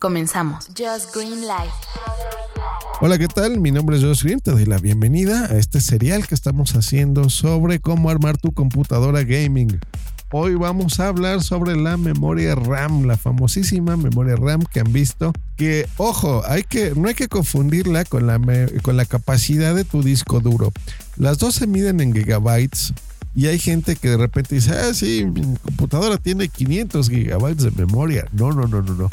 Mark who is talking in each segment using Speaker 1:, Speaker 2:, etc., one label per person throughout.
Speaker 1: Comenzamos. Just Green Life.
Speaker 2: Hola, ¿qué tal? Mi nombre es Josh Green. Te doy la bienvenida a este serial que estamos haciendo sobre cómo armar tu computadora gaming. Hoy vamos a hablar sobre la memoria RAM, la famosísima memoria RAM que han visto. Que, ojo, hay que, no hay que confundirla con la, con la capacidad de tu disco duro. Las dos se miden en gigabytes. Y hay gente que de repente dice, ah, sí, mi computadora tiene 500 gigabytes de memoria. No, no, no, no, no.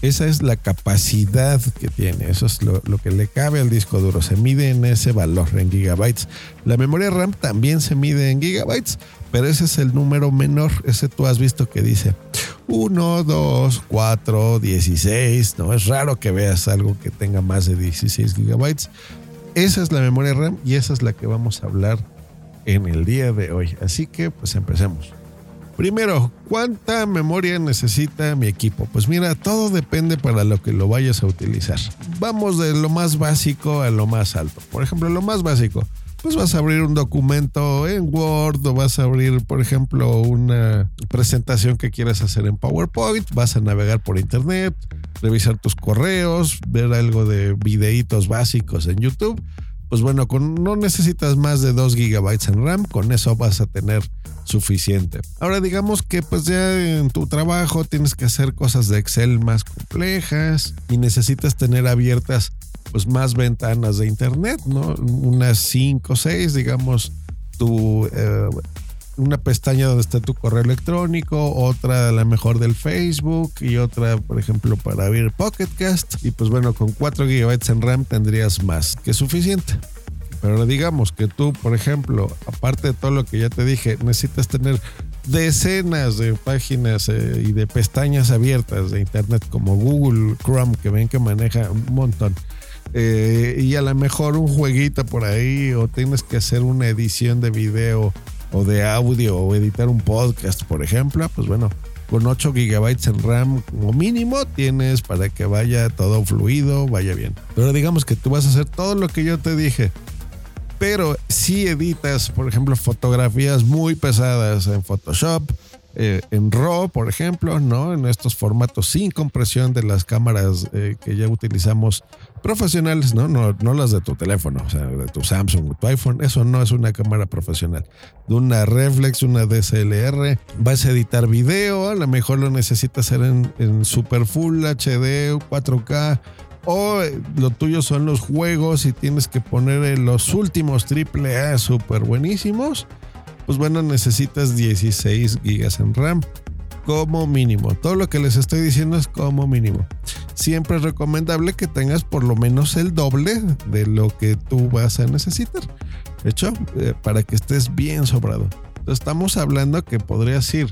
Speaker 2: Esa es la capacidad que tiene, eso es lo, que le cabe al disco duro, se mide en ese valor, en gigabytes. La memoria RAM también se mide en gigabytes, pero ese es el número menor, ese tú has visto que dice 1, 2, 4, 16, no es raro que veas algo que tenga más de 16 gigabytes. Esa es la memoria RAM y esa es la que vamos a hablar en el día de hoy. Así que pues empecemos. Primero, ¿cuánta memoria necesita mi equipo? Pues mira, todo depende para lo que lo vayas a utilizar. Vamos de lo más básico a lo más alto. Por ejemplo, lo más básico, pues vas a abrir un documento en Word o vas a abrir, por ejemplo, una presentación que quieras hacer en PowerPoint, vas a navegar por internet, revisar tus correos, ver algo de videitos básicos en YouTube pues bueno, con, no necesitas más de 2 gigabytes en RAM, con eso vas a tener suficiente. Ahora digamos que pues ya en tu trabajo tienes que hacer cosas de Excel más complejas y necesitas tener abiertas pues más ventanas de internet, ¿no? Unas 5 o 6, digamos, tu eh, una pestaña donde está tu correo electrónico, otra la mejor del Facebook y otra, por ejemplo, para abrir Pocketcast. Y pues bueno, con 4 GB en RAM tendrías más que suficiente. Pero digamos que tú, por ejemplo, aparte de todo lo que ya te dije, necesitas tener decenas de páginas eh, y de pestañas abiertas de Internet como Google Chrome, que ven que maneja un montón. Eh, y a lo mejor un jueguito por ahí o tienes que hacer una edición de video o de audio o editar un podcast, por ejemplo, pues bueno, con 8 gigabytes en RAM como mínimo tienes para que vaya todo fluido, vaya bien. Pero digamos que tú vas a hacer todo lo que yo te dije. Pero si editas, por ejemplo, fotografías muy pesadas en Photoshop, eh, en RAW, por ejemplo, ¿no? En estos formatos sin compresión de las cámaras eh, que ya utilizamos profesionales, ¿no? ¿no? No las de tu teléfono, o sea, de tu Samsung, tu iPhone, eso no es una cámara profesional. De una reflex, una DSLR, vas a editar video, a lo mejor lo necesitas hacer en, en Super Full HD, 4K, o lo tuyo son los juegos y tienes que poner los últimos AAA super buenísimos pues bueno, necesitas 16 gigas en RAM como mínimo. Todo lo que les estoy diciendo es como mínimo. Siempre es recomendable que tengas por lo menos el doble de lo que tú vas a necesitar. De hecho, eh, para que estés bien sobrado. Entonces, estamos hablando que podrías ir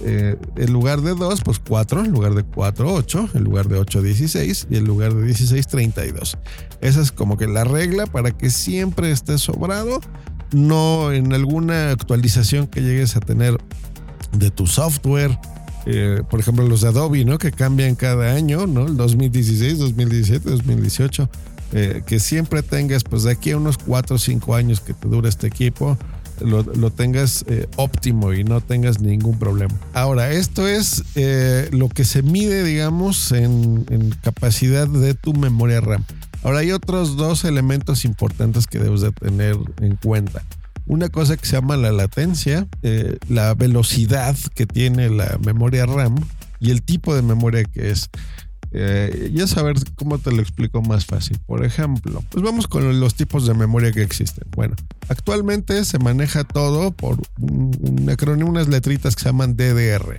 Speaker 2: eh, en lugar de 2, pues 4, en lugar de 4, 8, en lugar de 8, 16 y en lugar de 16, 32. Esa es como que la regla para que siempre estés sobrado no en alguna actualización que llegues a tener de tu software. Eh, por ejemplo, los de Adobe, ¿no? Que cambian cada año, ¿no? El 2016, 2017, 2018. que siempre tengas, pues de aquí a unos 4 o 5 años que te dure este equipo, lo, tengas eh, óptimo y no tengas ningún problema. Ahora, esto es eh, lo que se mide, digamos, en capacidad de tu memoria RAM. Ahora hay otros dos elementos importantes que debes de tener en cuenta. Una cosa que se llama la latencia, eh, la velocidad que tiene la memoria RAM y el tipo de memoria que es. Eh, ya saber cómo te lo explico más fácil. Por ejemplo, pues vamos con los tipos de memoria que existen. Bueno, actualmente se maneja todo por un, acrónimo, unas letritas que se llaman DDR.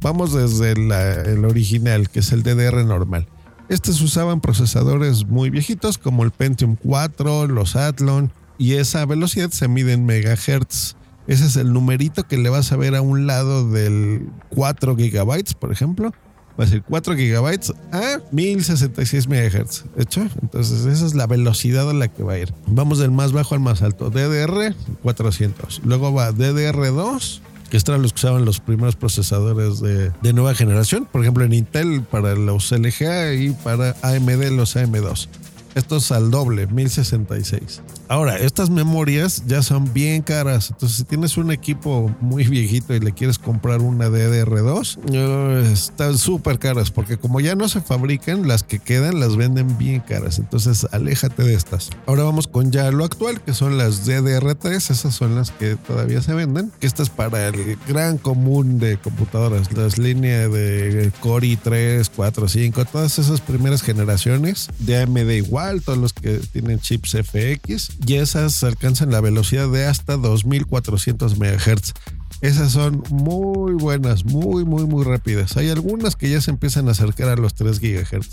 Speaker 2: Vamos desde el original, que es el DDR normal. Estos usaban procesadores muy viejitos como el Pentium 4, los Athlon, y esa velocidad se mide en megahertz. Ese es el numerito que le vas a ver a un lado del 4 gigabytes, por ejemplo. va a ser 4 GB a 1066 MHz. ¿Hecho? Entonces esa es la velocidad a la que va a ir. Vamos del más bajo al más alto. DDR 400. Luego va DDR2 que estos los que usaban los primeros procesadores de, de, nueva generación, por ejemplo en Intel para los LGA y para AMD los AM2. Esto es al doble, 1066. Ahora, estas memorias ya son bien caras. Entonces, si tienes un equipo muy viejito y le quieres comprar una DDR2, eh, están súper caras porque como ya no se fabrican, las que quedan las venden bien caras. Entonces, aléjate de estas. Ahora vamos con ya lo actual, que son las DDR3. Esas son las que todavía se venden. Que esta es para el gran común de computadoras. Las líneas de Core i3, 4, 5, todas esas primeras generaciones de AMD igual todos los que tienen chips FX, y esas alcanzan la velocidad de hasta 2400 MHz. Esas son muy buenas, muy, muy, muy rápidas. Hay algunas que ya se empiezan a acercar a los 3 GHz.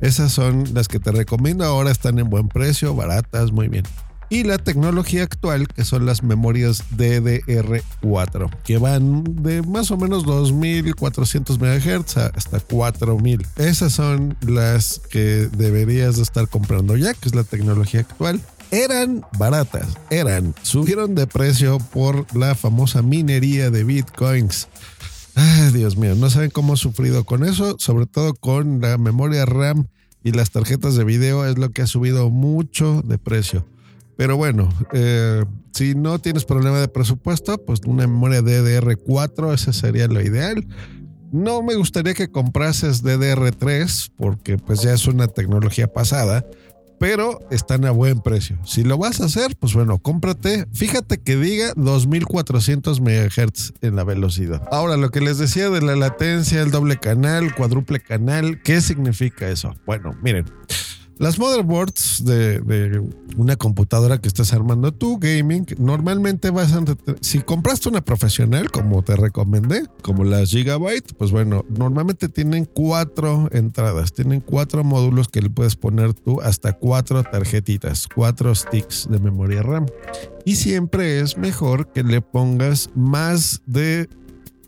Speaker 2: Esas son las que te recomiendo. Ahora están en buen precio, baratas, muy bien y la tecnología actual, que son las memorias DDR4, que van de más o menos 2400 MHz hasta 4000. Esas son las que deberías de estar comprando ya, que es la tecnología actual. Eran baratas, eran, subieron de precio por la famosa minería de bitcoins. Ay, Dios mío, no saben cómo he sufrido con eso, sobre todo con la memoria RAM y las tarjetas de video, es lo que ha subido mucho de precio. Pero bueno, eh, si no tienes problema de presupuesto, pues una memoria DDR4, ese sería lo ideal. No me gustaría que comprases DDR3 porque pues ya es una tecnología pasada, pero están a buen precio. Si lo vas a hacer, pues bueno, cómprate. Fíjate que diga 2400 MHz en la velocidad. Ahora, lo que les decía de la latencia, el doble canal, cuádruple canal, ¿qué significa eso? Bueno, miren. Las motherboards de, una computadora que estás armando tú, gaming, normalmente vas a... Si compraste una profesional, como te recomendé, como las Gigabyte, pues bueno, normalmente tienen cuatro entradas, tienen cuatro módulos que le puedes poner tú hasta cuatro tarjetitas, cuatro sticks de memoria RAM. Y siempre es mejor que le pongas más de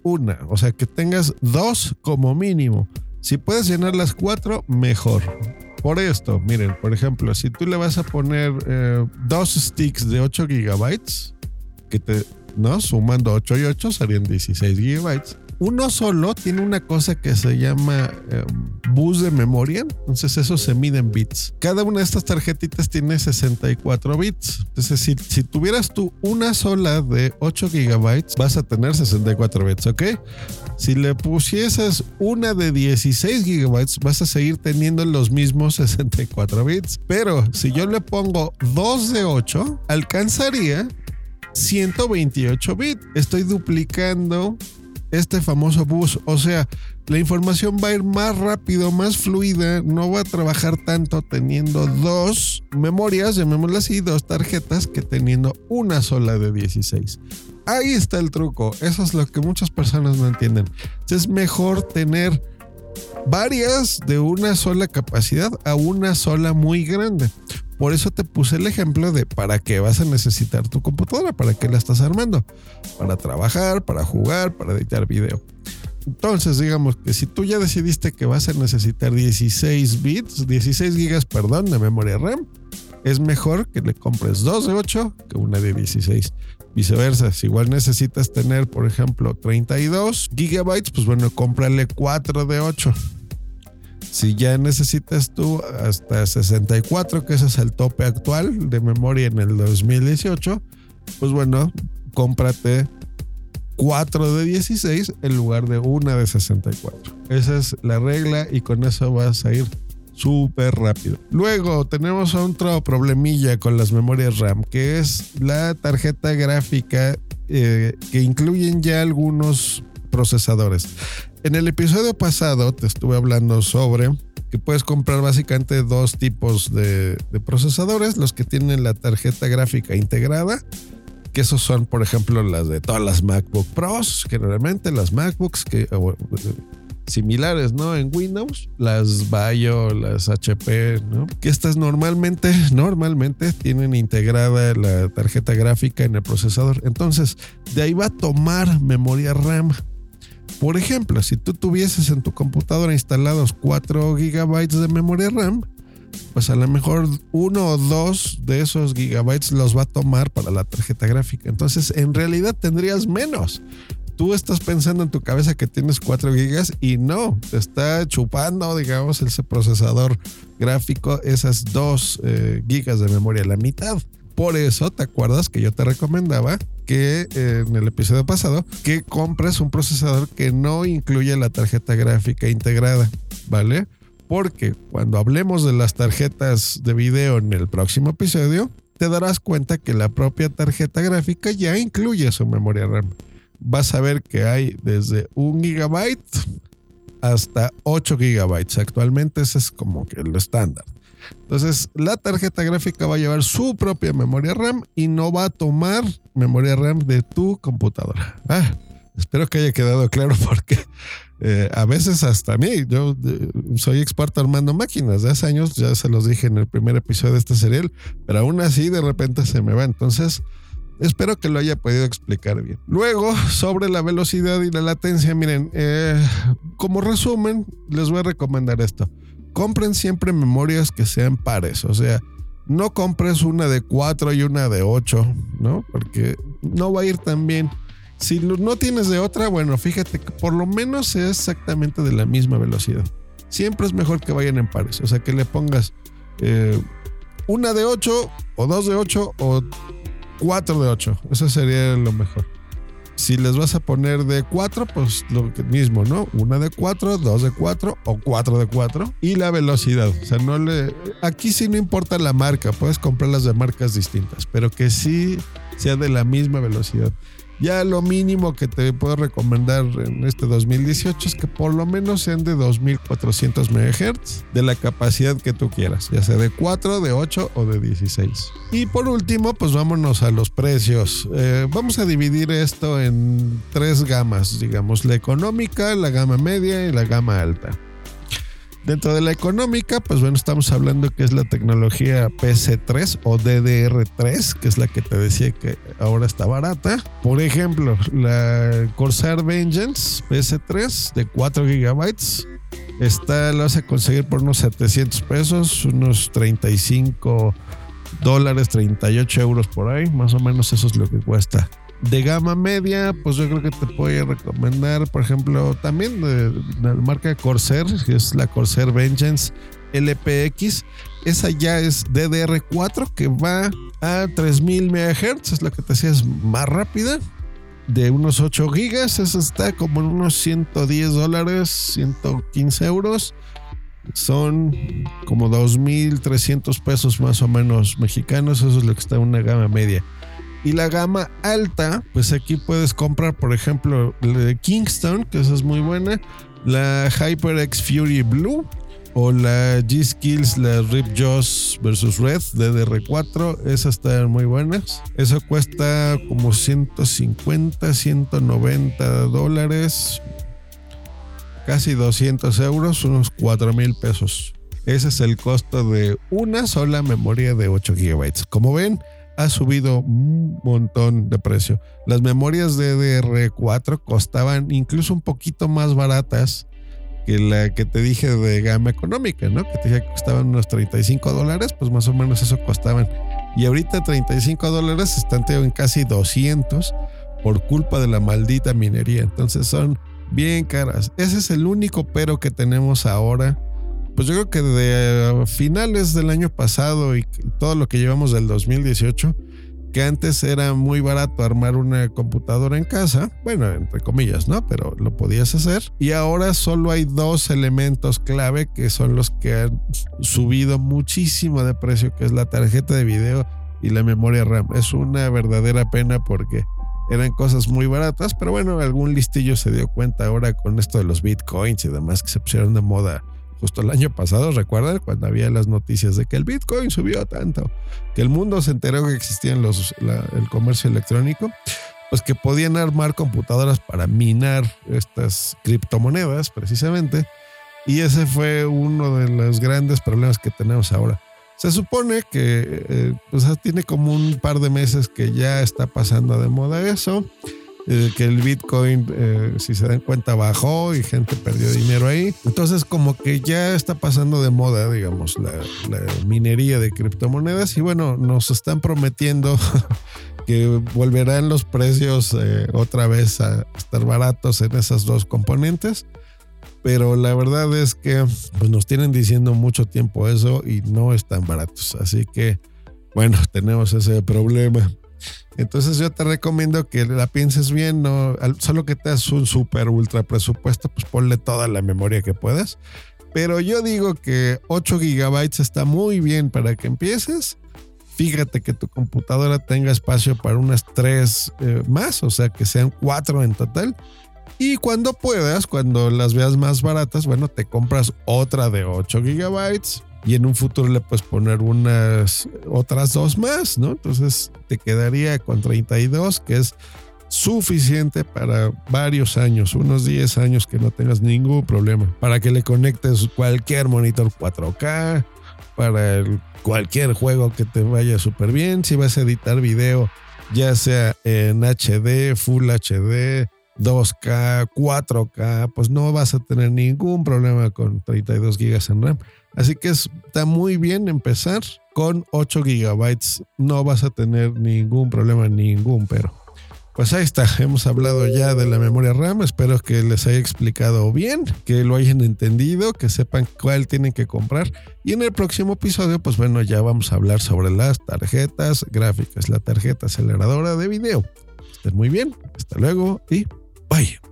Speaker 2: una, o sea, que tengas dos como mínimo. Si puedes llenar las cuatro, mejor por esto, miren, por ejemplo, si tú le vas a poner eh, dos sticks de 8 gigabytes, que te, ¿no? Sumando 8 y 8 serían 16 gigabytes. Uno solo tiene una cosa que se llama eh, bus de memoria, entonces eso se mide en bits. Cada una de estas tarjetitas tiene 64 bits. Entonces, si, si tuvieras tú una sola de 8 gigabytes, vas a tener 64 bits, ¿ok? Si le pusieses una de 16 gigabytes, vas a seguir teniendo los mismos 64 bits. Pero si yo le pongo 2 de 8, alcanzaría 128 bits. Estoy duplicando este famoso bus. O sea, la información va a ir más rápido, más fluida, no va a trabajar tanto teniendo dos memorias, llamémoslas así, dos tarjetas, que teniendo una sola de 16. Ahí está el truco, eso es lo que muchas personas no entienden. Es mejor tener varias de una sola capacidad a una sola muy grande. Por eso te puse el ejemplo de para qué vas a necesitar tu computadora, para qué la estás armando. Para trabajar, para jugar, para editar video. Entonces, digamos que si tú ya decidiste que vas a necesitar 16 bits, 16 gigas, perdón, de memoria RAM, es mejor que le compres dos de 8 que una de 16. Viceversa, si igual necesitas tener, por ejemplo, 32 gigabytes, pues bueno, cómprale 4 de 8 si ya necesitas tú hasta 64, que ese es el tope actual de memoria en el 2018, pues bueno, cómprate 4 de 16 en lugar de una de 64. Esa es la regla y con eso vas a ir súper rápido. Luego tenemos otro problemilla con las memorias RAM, que es la tarjeta gráfica eh, que incluyen ya algunos procesadores. En el episodio pasado te estuve hablando sobre que puedes comprar básicamente dos tipos de, procesadores, los que tienen la tarjeta gráfica integrada, que esos son, por ejemplo, las de todas las MacBook Pros, generalmente las MacBooks que similares, ¿no? En Windows, las Bio, las HP, ¿no? Que estas normalmente, normalmente tienen integrada la tarjeta gráfica en el procesador. Entonces, de ahí va a tomar memoria RAM Por ejemplo, si tú tuvieses en tu computadora instalados 4 GB de memoria RAM, pues a lo mejor uno o dos de esos gigabytes los va a tomar para la tarjeta gráfica. Entonces, en realidad tendrías menos. Tú estás pensando en tu cabeza que tienes 4 gigas y no, te está chupando, digamos, ese procesador gráfico esas 2 eh, gigas de memoria, la mitad. Por eso, ¿te acuerdas que yo te recomendaba que eh, en el episodio pasado que compres un procesador que no incluye la tarjeta gráfica integrada, ¿vale? porque cuando hablemos de las tarjetas de video en el próximo episodio, te darás cuenta que la propia tarjeta gráfica ya incluye su memoria RAM. Vas a ver que hay desde un gigabyte hasta 8 gigabytes. Actualmente ese es como que lo estándar. Entonces, la tarjeta gráfica va a llevar su propia memoria RAM y no va a tomar memoria RAM de tu computadora. Ah, espero que haya quedado claro porque eh, a veces hasta a mí, yo soy experto armando máquinas de hace años, ya se los dije en el primer episodio de este serial, pero aún así de repente se me va. Entonces, espero que lo haya podido explicar bien. Luego, sobre la velocidad y la latencia, miren, eh, como resumen, les voy a recomendar esto. Compren siempre memorias que sean pares, o sea, no compres una de 4 y una de 8, ¿no? Porque no va a ir tan bien. Si no tienes de otra, bueno, fíjate que por lo menos es exactamente de la misma velocidad. Siempre es mejor que vayan en pares. O sea, que le pongas eh, una de 8 o dos de 8 o cuatro de 8. Eso sería lo mejor. Si les vas a poner de 4, pues lo mismo, ¿no? Una de 4, dos de 4 o cuatro de 4. Y la velocidad. O sea, no le. Aquí sí no importa la marca. Puedes comprarlas de marcas distintas, pero que sí sea de la misma velocidad. Ya lo mínimo que te puedo recomendar en este 2018 es que por lo menos sean de 2400 MHz de la capacidad que tú quieras, ya sea de 4, de 8 o de 16. Y por último, pues vámonos a los precios. Eh, vamos a dividir esto en tres gamas, digamos, la económica, la gama media y la gama alta. Dentro de la económica, pues bueno, estamos hablando que es la tecnología PC3 o DDR3, que es la que te decía que ahora está barata. Por ejemplo, la Corsair Vengeance PC3 de 4 GB. Esta la vas a conseguir por unos 700 pesos, unos 35 dólares, 38 euros por ahí. Más o menos eso es lo que cuesta. De gama media, pues yo creo que te puedo recomendar, por ejemplo, también de, la marca Corsair, que es la Corsair Vengeance LPX. Esa ya es DDR4 que va a 3000 MHz, es la que te decía, es más rápida. De unos 8 gigas, esa está como en unos 110 dólares, 115 euros. Son como 2.300 pesos más o menos mexicanos, eso es lo que está en una gama media. Y la gama alta, pues aquí puedes comprar, por ejemplo, la de Kingston, que esa es muy buena, la HyperX Fury Blue o la G-Skills, la Rip Jaws versus Red DDR4, esas están muy buenas. Eso cuesta como 150, 190 dólares, casi 200 euros, unos 4 mil pesos. Ese es el costo de una sola memoria de 8 GB. Como ven, ha subido un montón de precio. Las memorias DDR4 costaban incluso un poquito más baratas que la que te dije de gama económica, ¿no? Que te dije que costaban unos 35 dólares, pues más o menos eso costaban. Y ahorita 35 dólares están en casi 200 por culpa de la maldita minería. Entonces son bien caras. Ese es el único pero que tenemos ahora pues yo creo que de finales del año pasado y todo lo que llevamos del 2018, que antes era muy barato armar una computadora en casa, bueno, entre comillas, ¿no? Pero lo podías hacer. Y ahora solo hay dos elementos clave que son los que han subido muchísimo de precio, que es la tarjeta de video y la memoria RAM. Es una verdadera pena porque eran cosas muy baratas, pero bueno, algún listillo se dio cuenta ahora con esto de los bitcoins y demás que se pusieron de moda justo el año pasado, recuerdan cuando había las noticias de que el Bitcoin subió tanto, que el mundo se enteró que existía los, el comercio electrónico, pues que podían armar computadoras para minar estas criptomonedas precisamente. Y ese fue uno de los grandes problemas que tenemos ahora. Se supone que eh, pues tiene como un par de meses que ya está pasando de moda eso eh, que el Bitcoin, eh, si se dan cuenta, bajó y gente perdió dinero ahí. Entonces como que ya está pasando de moda, digamos, la, minería de criptomonedas y bueno, nos están prometiendo que volverán los precios eh, otra vez a estar baratos en esas dos componentes. Pero la verdad es que pues, nos tienen diciendo mucho tiempo eso y no están baratos. Así que, bueno, tenemos ese problema. Entonces yo te recomiendo que la pienses bien, solo que te das un super ultra presupuesto, pues ponle toda la memoria que puedas. Pero yo digo que 8 gigabytes está muy bien para que empieces. Fíjate que tu computadora tenga espacio para unas 3 eh, más, o sea que sean 4 en total. Y cuando puedas, cuando las veas más baratas, bueno, te compras otra de 8 gigabytes y en un futuro le puedes poner unas otras dos más, ¿no? Entonces te quedaría con 32, que es suficiente para varios años, unos 10 años que no tengas ningún problema, para que le conectes cualquier monitor 4K, para cualquier juego que te vaya súper bien, si vas a editar video, ya sea en HD, Full HD, 2K, 4K, pues no vas a tener ningún problema con 32 GB en RAM. Así que está muy bien empezar con 8 gigabytes. No vas a tener ningún problema, ningún pero. Pues ahí está, hemos hablado ya de la memoria RAM, espero que les haya explicado bien, que lo hayan entendido, que sepan cuál tienen que comprar. Y en el próximo episodio, pues bueno, ya vamos a hablar sobre las tarjetas gráficas, la tarjeta aceleradora de video. Estén muy bien, hasta luego y bye.